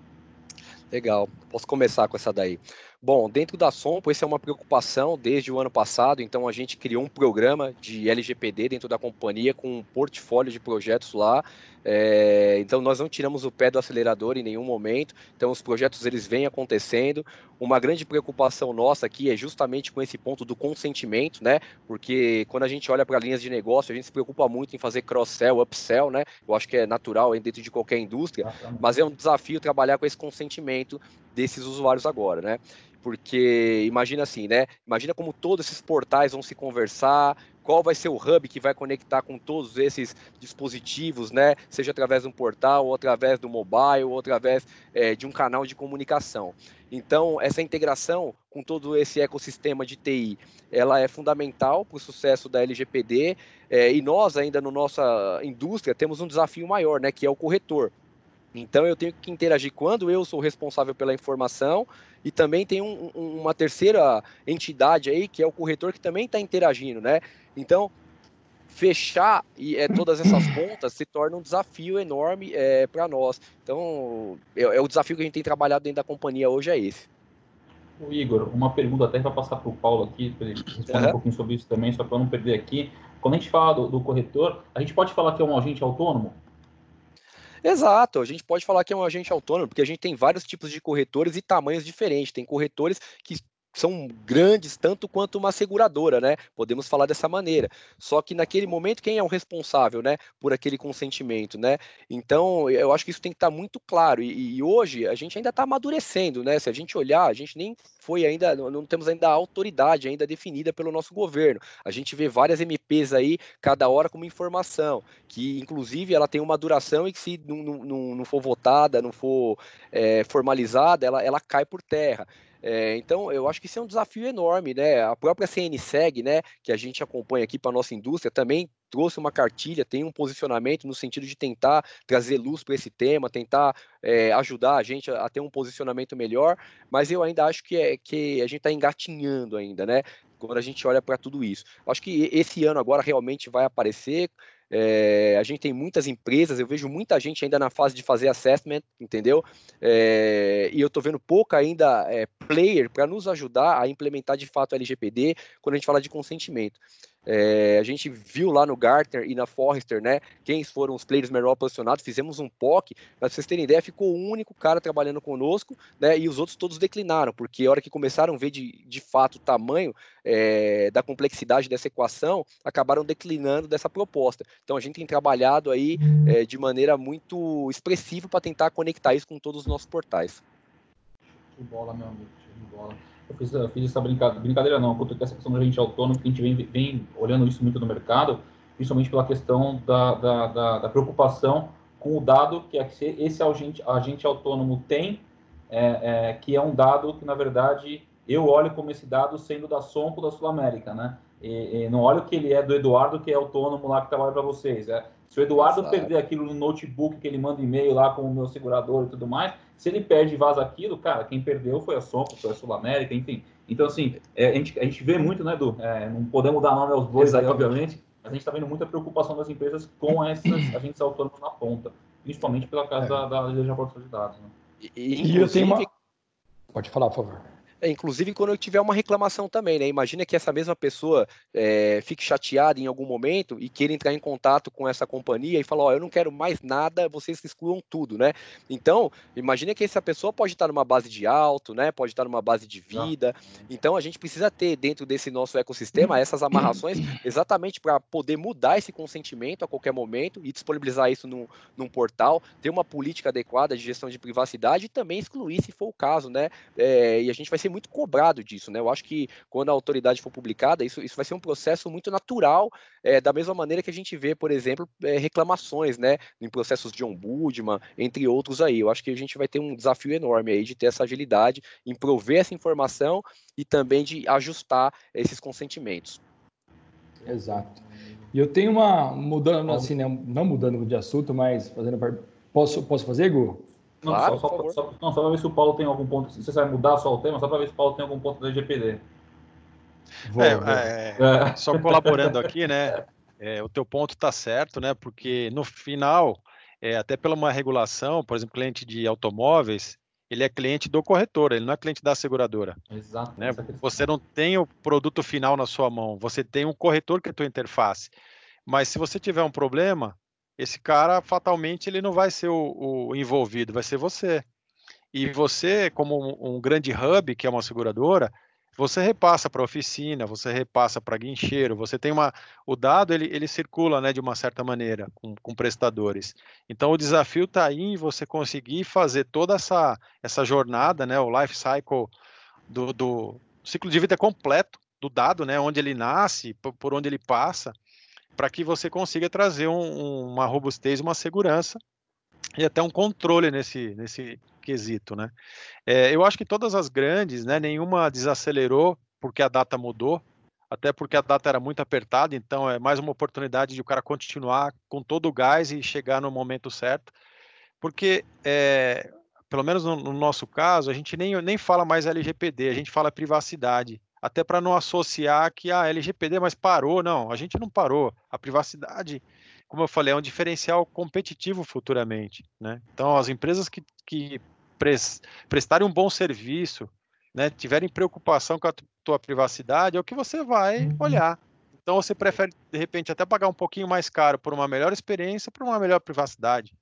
Legal, posso começar com essa daí. Bom, dentro da Sompo, essa é uma preocupação desde o ano passado, então a gente criou um programa de LGPD dentro da companhia com um portfólio de projetos lá é, então nós não tiramos o pé do acelerador em nenhum momento. Então os projetos eles vêm acontecendo. Uma grande preocupação nossa aqui é justamente com esse ponto do consentimento, né? Porque quando a gente olha para linhas de negócio, a gente se preocupa muito em fazer cross-sell, upsell, né? Eu acho que é natural dentro de qualquer indústria, mas é um desafio trabalhar com esse consentimento desses usuários agora, né? Porque imagina assim, né? Imagina como todos esses portais vão se conversar, qual vai ser o hub que vai conectar com todos esses dispositivos, né? Seja através de um portal, ou através do mobile, ou através é, de um canal de comunicação. Então, essa integração com todo esse ecossistema de TI, ela é fundamental para o sucesso da LGPD. É, e nós, ainda na no nossa indústria, temos um desafio maior, né? Que é o corretor. Então eu tenho que interagir quando eu sou responsável pela informação e também tem um, uma terceira entidade aí que é o corretor que também está interagindo, né? Então fechar e é, todas essas *coughs* pontas se torna um desafio enorme é, para nós. Então, é, é, o desafio que a gente tem trabalhado dentro da companhia hoje é esse. O Igor, uma pergunta até para passar para o Paulo aqui, para ele responder uhum. um pouquinho sobre isso também, só para não perder aqui. Quando a gente fala do, do corretor, a gente pode falar que é um agente autônomo? Exato, a gente pode falar que é um agente autônomo, porque a gente tem vários tipos de corretores e tamanhos diferentes. Tem corretores que são grandes tanto quanto uma seguradora, né? Podemos falar dessa maneira. Só que naquele momento quem é o responsável, né, por aquele consentimento, né? Então eu acho que isso tem que estar muito claro. E, e hoje a gente ainda está amadurecendo, né? Se a gente olhar, a gente nem foi ainda, não, temos ainda a autoridade ainda definida pelo nosso governo. A gente vê várias MPs aí cada hora com uma informação que, inclusive, ela tem uma duração e que se não, não, não for votada, não for é, formalizada, ela, ela cai por terra. É, então, eu acho que isso é um desafio enorme, né? A própria CNSEG, né, que a gente acompanha aqui para a nossa indústria, também trouxe uma cartilha, tem um posicionamento no sentido de tentar trazer luz para esse tema, tentar é, ajudar a gente a, a, ter um posicionamento melhor, mas eu ainda acho que, é, que a gente está engatinhando ainda, né? Quando a gente olha para tudo isso. Acho que esse ano agora realmente vai aparecer é, a gente tem muitas empresas, eu vejo muita gente ainda na fase de fazer assessment, entendeu? É, e eu estou vendo pouca ainda é, player para nos ajudar a implementar de fato o LGPD quando a gente fala de consentimento. É, a gente viu lá no Gartner e na Forrester, né, quem foram os players melhor posicionados, fizemos um POC, para vocês terem ideia, ficou o único cara trabalhando conosco, né, e os outros todos declinaram, porque a hora que começaram a ver de, de fato o tamanho é, da complexidade dessa equação, acabaram declinando dessa proposta. Então a gente tem trabalhado aí é, de maneira muito expressiva para tentar conectar isso com todos os nossos portais. Que bola, meu amigo, que bola eu fiz, eu fiz essa brincadeira, brincadeira não, quanto essa questão do agente autônomo, que a gente vem, vem olhando isso muito no mercado, principalmente pela questão da, da, da, da preocupação com o dado que, é esse agente, agente autônomo tem, é, é, que é um dado que, na verdade, eu olho como esse dado sendo da Sompo da Sul América, né? E, e não olho que ele é do Eduardo, que é autônomo lá que trabalha para vocês. É, se o Eduardo Exato. perder aquilo no notebook que ele manda e-mail lá com o meu segurador e tudo mais, se ele perde e vaza aquilo, cara, quem perdeu foi a Sompo, foi a Sul América, enfim. Então, assim, é, a, gente, a gente vê muito, né, Edu? É, não podemos dar nome aos bois aí, obviamente, mas a gente está vendo muita preocupação das empresas com esses *coughs* agentes autônomos na ponta, principalmente pela casa é. da, da lei de de dados. Né? E, e eu tenho uma... Pode falar, por favor. É, inclusive quando eu tiver uma reclamação também, né? Imagina que essa mesma pessoa é, fique chateada em algum momento e queira entrar em contato com essa companhia e falar, ó, oh, eu não quero mais nada, vocês excluam tudo, né? Então, imagina que essa pessoa pode estar numa base de alto, né? Pode estar numa base de vida. Então, a gente precisa ter dentro desse nosso ecossistema essas *clears throat* amarrações exatamente para poder mudar esse consentimento a qualquer momento e disponibilizar isso num, num portal, ter uma política adequada de gestão de privacidade e também excluir, se for o caso, né? É, e a gente vai ser muito cobrado disso, né? Eu acho que quando a autoridade for publicada, isso, isso vai ser um processo muito natural, é, da mesma maneira que a gente vê, por exemplo, é, reclamações, né? Em processos de ombudsman, entre outros aí. Eu acho que a gente vai ter um desafio enorme aí de ter essa agilidade, em prover essa informação e também de ajustar esses consentimentos. Exato. E eu tenho uma mudando assim, né, não mudando de assunto, mas fazendo posso posso fazer, Gu? Não, claro, só, só, só, não, só para ver se o Paulo tem algum ponto. Se você vai mudar só o tema, só para ver se o Paulo tem algum ponto da GPD. É, é, é, só colaborando aqui, né? É, o teu ponto está certo, né? Porque no final, é, até pela uma regulação, por exemplo, cliente de automóveis, ele é cliente do corretor, ele não é cliente da seguradora. Exato. Né? Você não tem o produto final na sua mão, você tem um corretor que é a tua interface. Mas se você tiver um problema, esse cara fatalmente ele não vai ser o, o envolvido, vai ser você. E você, como um, um, grande hub, que é uma seguradora, você repassa para oficina, você repassa para guincheiro, você tem uma. O dado ele, ele circula né, de uma certa maneira com, com prestadores. Então o desafio está aí em você conseguir fazer toda essa, essa jornada, né, o life cycle do, do ciclo de vida completo do dado, né, onde ele nasce, por, por onde ele passa, para que você consiga trazer um, uma robustez, uma segurança e até um controle nesse, nesse quesito, né? É, eu acho que todas as grandes, né, nenhuma desacelerou porque a data mudou, até porque a data era muito apertada, então é mais uma oportunidade de o cara continuar com todo o gás e chegar no momento certo, porque é, pelo menos no, no, nosso caso, a gente nem, nem fala mais LGPD, a gente fala privacidade. Até para não associar que a ah, LGPD, mas parou, não, a gente não parou. A privacidade, como eu falei, é um diferencial competitivo futuramente, né? Então, as empresas que, que prestarem um bom serviço, né, tiverem preocupação com a tua privacidade, é o que você vai uhum. olhar. Então você prefere, de repente, até pagar um pouquinho mais caro por uma melhor experiência, por uma melhor privacidade.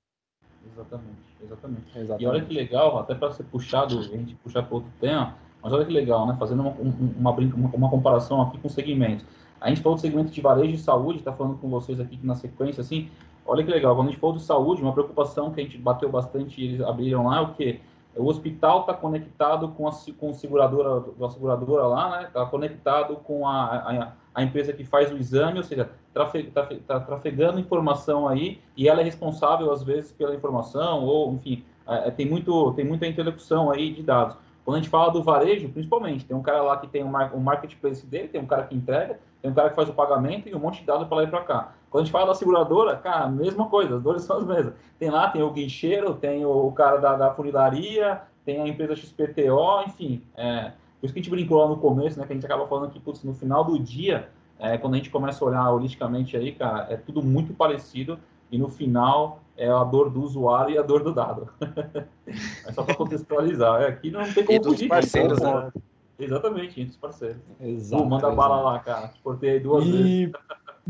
Exatamente, exatamente. exatamente. E olha que legal, até para ser puxado, a gente puxar para outro tema, mas olha que legal, né? Fazendo uma, uma, uma, uma comparação aqui com segmentos. A gente falou do segmento de varejo e saúde, está falando com vocês aqui na sequência, assim, olha que legal, quando a gente falou de saúde, uma preocupação que a gente bateu bastante e eles abriram lá é o quê? o hospital está conectado com a, com a seguradora, a seguradora lá, né? Está conectado com a, a, a, empresa que faz o exame, ou seja, está tá trafegando informação aí e ela é responsável às vezes pela informação ou, enfim, é, é, tem muito tem muita interlocução aí de dados. Quando a gente fala do varejo, principalmente, tem um cara lá que tem mar, um marketplace dele, tem um cara que entrega, tem um cara que faz o pagamento e um monte de dados para lá e para cá. Quando a gente fala da seguradora, cara, mesma coisa, as dores são as mesmas. Tem lá, tem o guincheiro, tem o cara da, da funilaria, tem a empresa XPTO, enfim. É, por isso que a gente brincou lá no começo, né, que a gente acaba falando que, putz, no final do dia, é, quando a gente começa a olhar holisticamente aí, cara, é tudo muito parecido e no final é a dor do usuário e a dor do dado. *laughs* é só para contextualizar. É, aqui não tem como e dos parceiros, né? Exatamente, entre os parceiros. Exato. manda bala lá, cara. Cortei duas e... vezes. *laughs*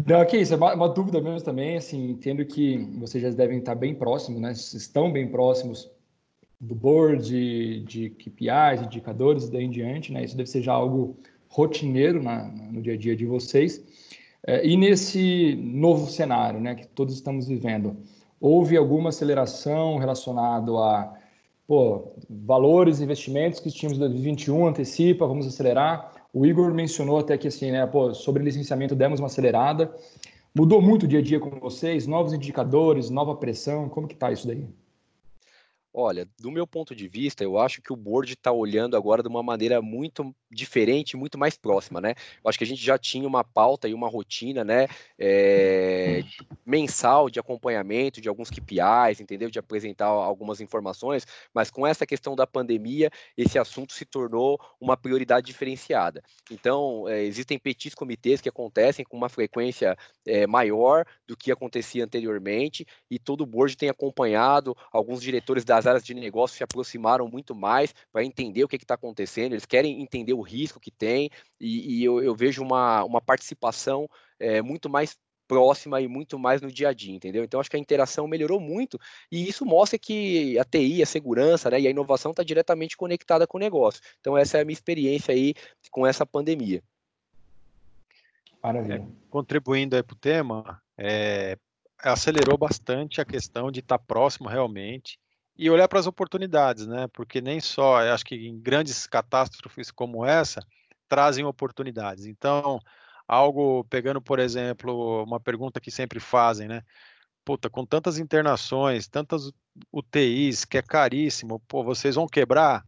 Não, que isso, é uma, uma, dúvida mesmo também, assim, entendo que vocês já devem estar bem próximos, né, estão bem próximos do board, de, de KPIs, indicadores e daí em diante, né, isso deve ser já algo rotineiro na, no dia a dia de vocês. É, e nesse novo cenário, né, que todos estamos vivendo, houve alguma aceleração relacionada a pô, valores, investimentos que tínhamos em 2021, antecipa, vamos acelerar, o Igor mencionou até que assim, né, pô, sobre licenciamento demos uma acelerada. Mudou muito o dia a dia com vocês? Novos indicadores, nova pressão? Como que tá isso daí? Olha, do meu ponto de vista, eu acho que o board está olhando agora de uma maneira muito diferente, muito mais próxima, né? Eu acho que a gente já tinha uma pauta e uma rotina, né, é, mensal de acompanhamento de alguns KPIs, entendeu? De apresentar algumas informações, mas com essa questão da pandemia, esse assunto se tornou uma prioridade diferenciada. Então, é, existem petis comitês que acontecem com uma frequência é, maior do que acontecia anteriormente e todo o board tem acompanhado alguns diretores das as áreas de negócio se aproximaram muito mais para entender o que está acontecendo, eles querem entender o risco que tem, e, e eu, eu, vejo uma, uma participação é, muito mais próxima e muito mais no dia a dia, entendeu? Então acho que a interação melhorou muito e isso mostra que a TI, a segurança né, e a inovação está diretamente conectada com o negócio. Então essa é a minha experiência aí com essa pandemia. Maravilha. É, contribuindo aí para o tema, é, acelerou bastante a questão de estar tá próximo realmente e olhar para as oportunidades, né? Porque nem só, acho que em grandes catástrofes como essa, trazem oportunidades. Então, algo pegando, por exemplo, uma pergunta que sempre fazem, né? Puta, com tantas internações, tantas UTIs, que é caríssimo, pô, vocês vão quebrar?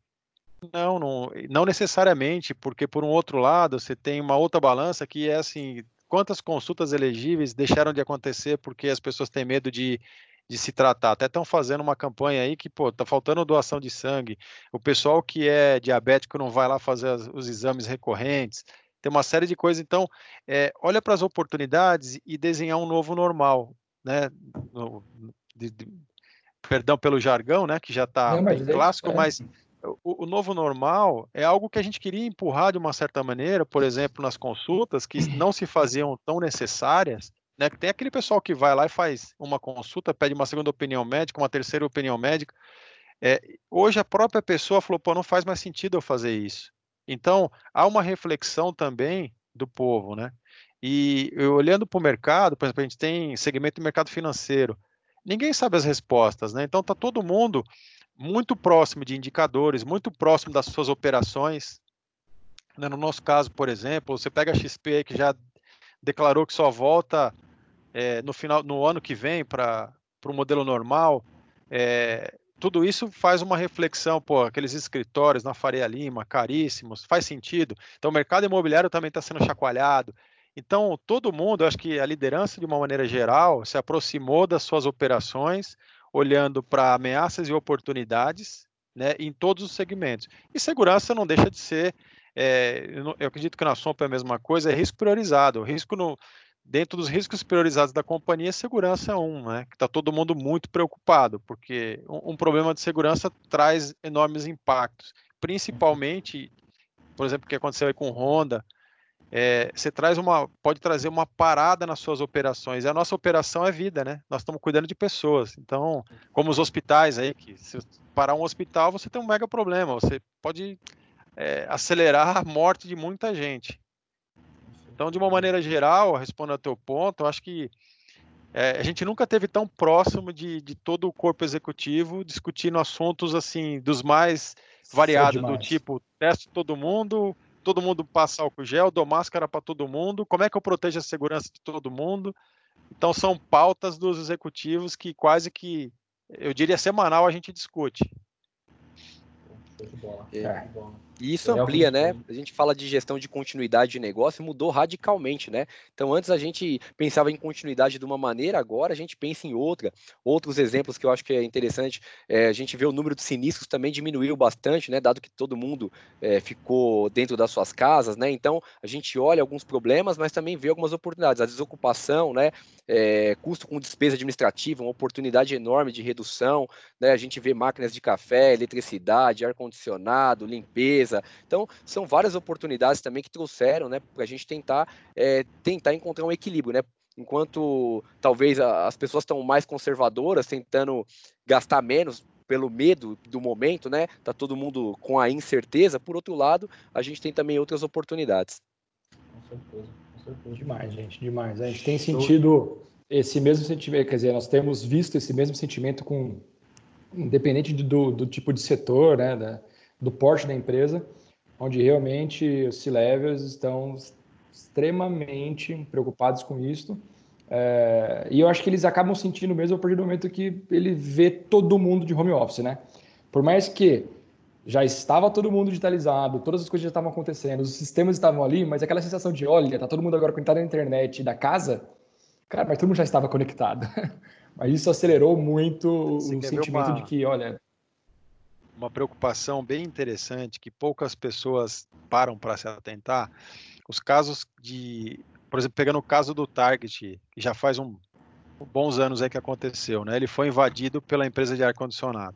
Não, não, não necessariamente, porque por um outro lado, você tem uma outra balança que é assim, quantas consultas elegíveis deixaram de acontecer porque as pessoas têm medo de de se tratar. Até estão fazendo uma campanha aí que, pô, tá faltando doação de sangue. O pessoal que é diabético não vai lá fazer as, os exames recorrentes. Tem uma série de coisas. Então, é, olha para as oportunidades e desenhar um novo normal, né? No, de, de, perdão pelo jargão, né? Que já está é clássico, é. mas o, o, novo normal é algo que a gente queria empurrar de uma certa maneira, por exemplo, nas consultas que não se faziam tão necessárias, né? Tem aquele pessoal que vai lá e faz uma consulta, pede uma segunda opinião médica, uma terceira opinião médica. É, hoje a própria pessoa falou, pô, não faz mais sentido eu fazer isso. Então, há uma reflexão também do povo, né? E olhando para o mercado, por exemplo, a gente tem segmento de mercado financeiro. Ninguém sabe as respostas, né? Então está todo mundo muito próximo de indicadores, muito próximo das suas operações. Né? No nosso caso, por exemplo, você pega a XP que já declarou que só volta é, no final, no ano que vem para o modelo normal. É, tudo isso faz uma reflexão, pô, aqueles escritórios na Faria Lima, caríssimos, faz sentido. Então o mercado imobiliário também está sendo chacoalhado. Então, todo mundo, acho que a liderança, de uma maneira geral, se aproximou das suas operações, olhando para ameaças e oportunidades, né, em todos os segmentos. E segurança não deixa de ser, é, eu, eu, acredito que na SOMP é a mesma coisa, é risco priorizado. O risco no, dentro dos riscos priorizados da companhia, segurança é um, né? Que está todo mundo muito preocupado, porque um, um, problema de segurança traz enormes impactos, principalmente, por exemplo, o que aconteceu aí com Honda. É, você traz uma, pode trazer uma parada nas suas operações. E a nossa operação é vida, né? Nós estamos cuidando de pessoas. Então, como os hospitais aí, que se parar um hospital, você tem um mega problema. Você pode é, acelerar a morte de muita gente. Então, de uma maneira geral, respondendo ao teu ponto, eu acho que é, a gente nunca teve tão próximo de, de, todo o corpo executivo discutindo assuntos assim dos mais variados, do tipo teste todo mundo, todo mundo passa álcool gel, dou máscara para todo mundo, como é que eu protejo a segurança de todo mundo? Então são pautas dos executivos que quase que eu diria semanal a gente discute. É. E isso amplia, né? A gente fala de gestão de continuidade de negócio, mudou radicalmente, né? Então, antes a gente pensava em continuidade de uma maneira, agora a gente pensa em outra. Outros exemplos que eu acho que é interessante, é, a gente vê o número de sinistros também diminuiu bastante, né? Dado que todo mundo é, ficou dentro das suas casas, né? Então, a gente olha alguns problemas, mas também vê algumas oportunidades. A desocupação, né? É, custo com despesa administrativa, uma oportunidade enorme de redução, né? A gente vê máquinas de café, eletricidade, ar-condicionado, limpeza então, são várias oportunidades também que trouxeram, né, para a gente tentar, é, tentar encontrar um equilíbrio, né? Enquanto talvez as pessoas estão mais conservadoras, tentando gastar menos pelo medo do momento, né? Tá todo mundo com a incerteza. Por outro lado, a gente tem também outras oportunidades. Com certeza, com certeza. Demais, gente, demais. A gente tem sentido esse mesmo sentimento, quer dizer, nós temos visto esse mesmo sentimento com, independente do, do tipo de setor, né? Da, do porte da empresa, onde realmente os C-levels estão extremamente preocupados com isso. É, e eu acho que eles acabam sentindo mesmo a partir do momento que ele vê todo mundo de home office, né? Por mais que já estava todo mundo digitalizado, todas as coisas já estavam acontecendo, os sistemas estavam ali, mas aquela sensação de, olha, tá todo mundo agora conectado na internet da casa, cara, mas todo mundo já estava conectado. *laughs* mas isso acelerou muito Você o sentimento uma... de que, olha, uma preocupação bem interessante que poucas pessoas param para se atentar. Os casos de, por exemplo, pegando o caso do Target, que já faz um bons anos aí que aconteceu, né? Ele foi invadido pela empresa de ar condicionado.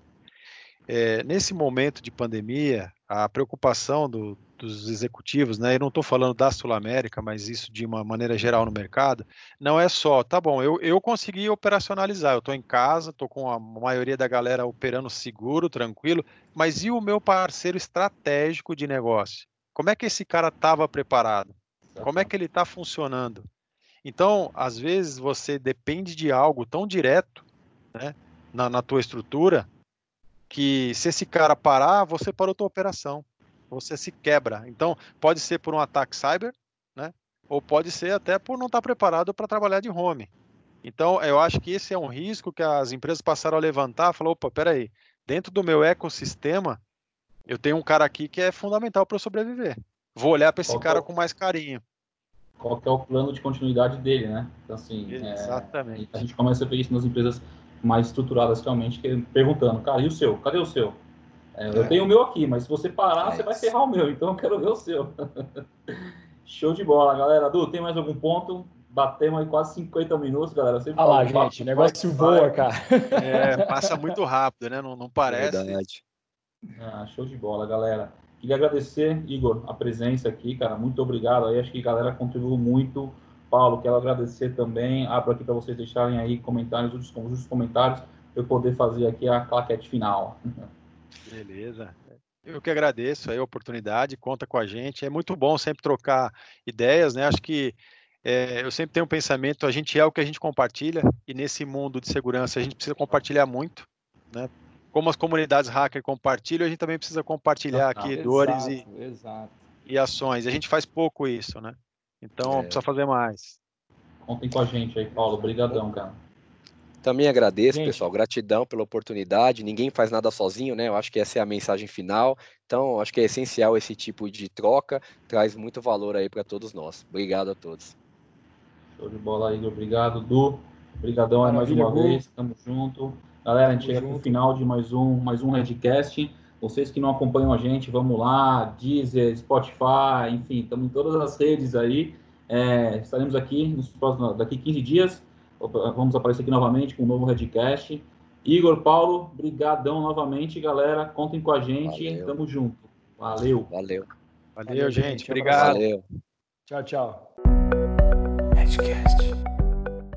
É, nesse momento de pandemia, a preocupação do, dos executivos, né? Eu não estou falando da Sul América, mas isso de uma maneira geral no mercado, não é só, tá bom, eu, eu consegui operacionalizar, eu estou em casa, estou com a maioria da galera operando seguro, tranquilo, mas e o meu parceiro estratégico de negócio? Como é que esse cara estava preparado? Como é que ele está funcionando? Então, às vezes você depende de algo tão direto, né, na, na tua estrutura, que se esse cara parar, você parou tua operação você se quebra. Então, pode ser por um ataque cyber, né? Ou pode ser até por não estar preparado para trabalhar de home. Então, eu acho que esse é um risco que as empresas passaram a levantar, falou, opa, peraí, dentro do meu ecossistema, eu tenho um cara aqui que é fundamental para eu sobreviver. Vou olhar para esse Qual cara é? com mais carinho. Qual é o plano de continuidade dele, né? Então, assim, é, Exatamente. É, a gente começa a ver isso nas empresas mais estruturadas realmente, perguntando, cara, e o seu? Cadê o seu? É, eu é. tenho o meu aqui, mas se você parar, é você vai ferrar o meu, então eu quero ver o seu. *laughs* Show de bola, galera. Du, tem mais algum ponto? Batemos aí quase 50 minutos, galera. Olha lá, gente, o negócio voa, cara. É, passa muito rápido, né? Não, não parece. Verdade. Ah, show de bola, galera. Queria agradecer, Igor, a presença aqui, cara. Muito obrigado aí. Acho que a galera contribuiu muito. Paulo, quero agradecer também. Abro aqui para vocês deixarem aí comentários, os comentários, para eu poder fazer aqui a claquete final. Beleza. Eu que agradeço a oportunidade, conta com a gente. É muito bom sempre trocar ideias, né? Acho que é, eu sempre tenho um pensamento, a gente é o que a gente compartilha, e nesse mundo de segurança a gente precisa compartilhar muito, né? Como as comunidades hacker compartilham, a gente também precisa compartilhar aqui exato, dores e, exato. e ações. A gente faz pouco isso, né? Então é. precisa fazer mais. Contem com a gente aí, Paulo. Obrigadão, cara. Também agradeço, Gente. pessoal. Gratidão pela oportunidade. Ninguém faz nada sozinho, né? Eu acho que essa é a mensagem final. Então, acho que é essencial esse tipo de troca. Traz muito valor aí para todos nós. Obrigado a todos. Show de bola, Igor. Obrigado, Du. Obrigadão aí mais uma vez. Tamo junto. Galera, a gente chega pro final de mais um, mais um Redcast. Vocês que não acompanham a gente, vamos lá, Deezer, Spotify, enfim, estamos em todas as redes aí. É, estaremos aqui nos próximos, daqui 15 dias. Vamos aparecer aqui novamente com um novo Redcast. Igor, Paulo, brigadão novamente, galera. Contem com a gente. Valeu. Tamo junto. Valeu. Valeu. Valeu, gente. Obrigado. Valeu. Tchau, tchau.